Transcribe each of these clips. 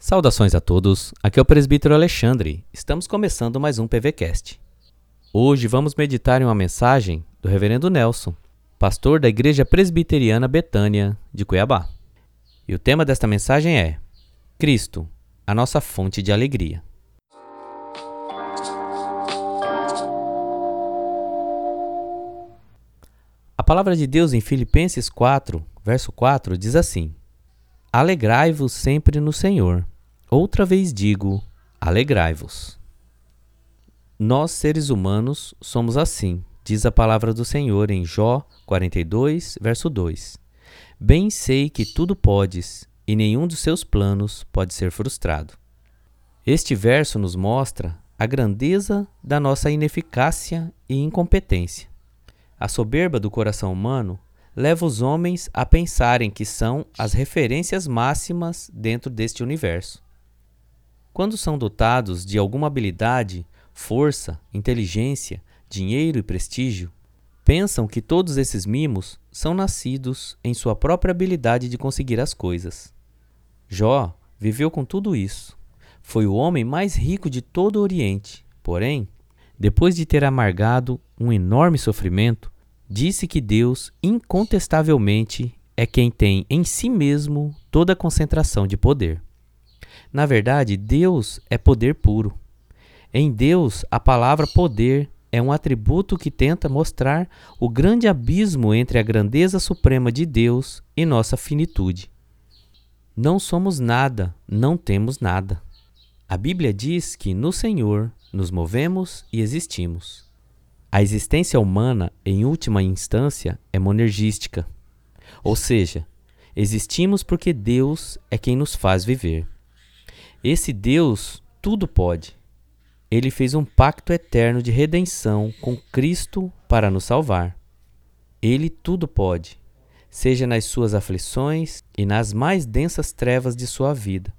Saudações a todos, aqui é o presbítero Alexandre. Estamos começando mais um PVCast. Hoje vamos meditar em uma mensagem do reverendo Nelson, pastor da Igreja Presbiteriana Betânia de Cuiabá. E o tema desta mensagem é Cristo, a nossa fonte de alegria. A palavra de Deus em Filipenses 4, verso 4 diz assim: Alegrai-vos sempre no Senhor. Outra vez digo: alegrai-vos. Nós, seres humanos, somos assim, diz a palavra do Senhor em Jó 42, verso 2. Bem sei que tudo podes, e nenhum dos seus planos pode ser frustrado. Este verso nos mostra a grandeza da nossa ineficácia e incompetência. A soberba do coração humano leva os homens a pensarem que são as referências máximas dentro deste universo. Quando são dotados de alguma habilidade, força, inteligência, dinheiro e prestígio, pensam que todos esses mimos são nascidos em sua própria habilidade de conseguir as coisas. Jó viveu com tudo isso. Foi o homem mais rico de todo o Oriente. Porém, depois de ter amargado um enorme sofrimento, disse que Deus, incontestavelmente, é quem tem em si mesmo toda a concentração de poder. Na verdade, Deus é poder puro. Em Deus, a palavra poder é um atributo que tenta mostrar o grande abismo entre a grandeza suprema de Deus e nossa finitude. Não somos nada, não temos nada. A Bíblia diz que no Senhor nos movemos e existimos. A existência humana, em última instância, é monergística. Ou seja, existimos porque Deus é quem nos faz viver. Esse Deus tudo pode. Ele fez um pacto eterno de redenção com Cristo para nos salvar. Ele tudo pode, seja nas suas aflições e nas mais densas trevas de sua vida.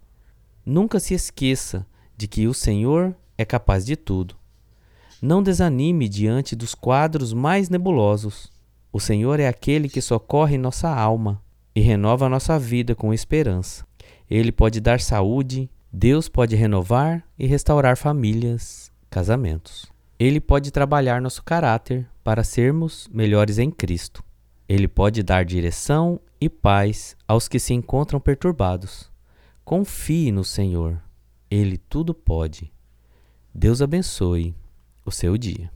Nunca se esqueça de que o Senhor é capaz de tudo. Não desanime diante dos quadros mais nebulosos. O Senhor é aquele que socorre nossa alma e renova nossa vida com esperança. Ele pode dar saúde, Deus pode renovar e restaurar famílias, casamentos. Ele pode trabalhar nosso caráter para sermos melhores em Cristo. Ele pode dar direção e paz aos que se encontram perturbados. Confie no Senhor. Ele tudo pode. Deus abençoe o seu dia.